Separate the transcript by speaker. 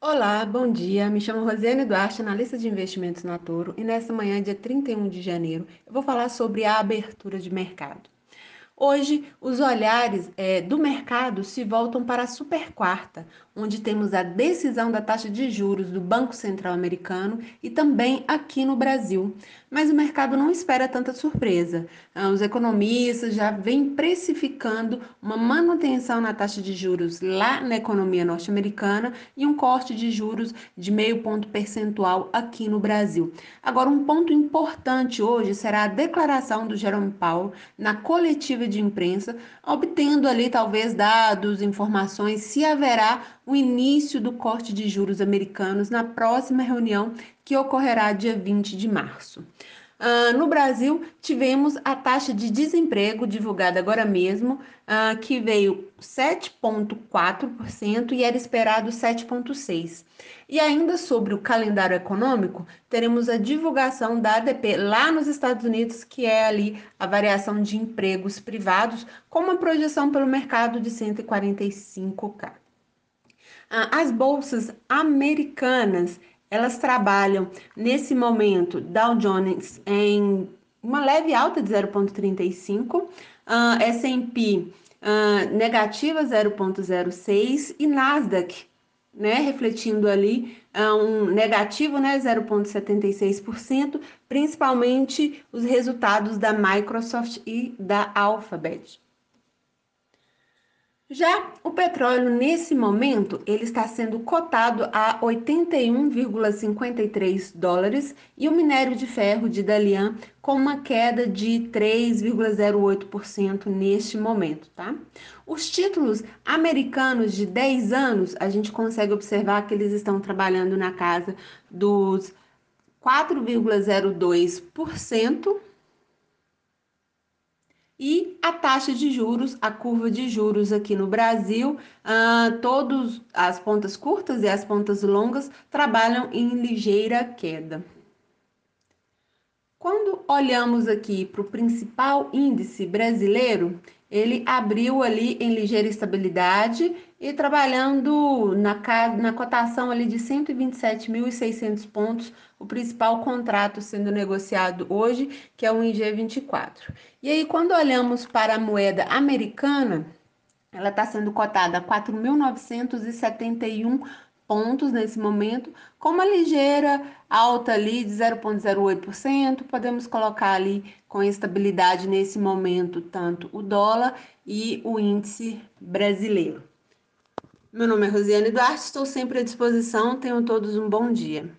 Speaker 1: Olá, bom dia. Me chamo Rosiane Duarte, analista de investimentos na Toro, e nesta manhã, dia 31 de janeiro, eu vou falar sobre a abertura de mercado. Hoje, os olhares é, do mercado se voltam para a super quarta, onde temos a decisão da taxa de juros do Banco Central Americano e também aqui no Brasil. Mas o mercado não espera tanta surpresa. Ah, os economistas já vêm precificando uma manutenção na taxa de juros lá na economia norte-americana e um corte de juros de meio ponto percentual aqui no Brasil. Agora, um ponto importante hoje será a declaração do Jerome Powell na coletiva de imprensa, obtendo ali talvez dados, informações, se haverá o início do corte de juros americanos na próxima reunião que ocorrerá dia 20 de março. Uh, no Brasil, tivemos a taxa de desemprego divulgada agora mesmo, uh, que veio 7,4% e era esperado 7,6%. E ainda sobre o calendário econômico, teremos a divulgação da ADP lá nos Estados Unidos, que é ali a variação de empregos privados, com uma projeção pelo mercado de 145K. Uh, as bolsas americanas elas trabalham nesse momento Dow Jones em uma leve alta de 0,35, uh, S&P uh, negativa 0,06 e Nasdaq, né, refletindo ali uh, um negativo, né, 0,76%, principalmente os resultados da Microsoft e da Alphabet. Já o petróleo nesse momento ele está sendo cotado a 81,53 dólares e o minério de ferro de Dalian com uma queda de 3,08% neste momento, tá? Os títulos americanos de 10 anos, a gente consegue observar que eles estão trabalhando na casa dos 4,02% e a taxa de juros, a curva de juros aqui no Brasil, uh, todos as pontas curtas e as pontas longas trabalham em ligeira queda. Quando olhamos aqui para o principal índice brasileiro, ele abriu ali em ligeira estabilidade e trabalhando na, na cotação ali de 127.600 pontos, o principal contrato sendo negociado hoje, que é o IG24. E aí, quando olhamos para a moeda americana, ela está sendo cotada a 4.971 pontos nesse momento, com uma ligeira alta ali de 0,08%. Podemos colocar ali com estabilidade nesse momento tanto o dólar e o índice brasileiro. Meu nome é Rosiane Duarte, estou sempre à disposição. Tenham todos um bom dia.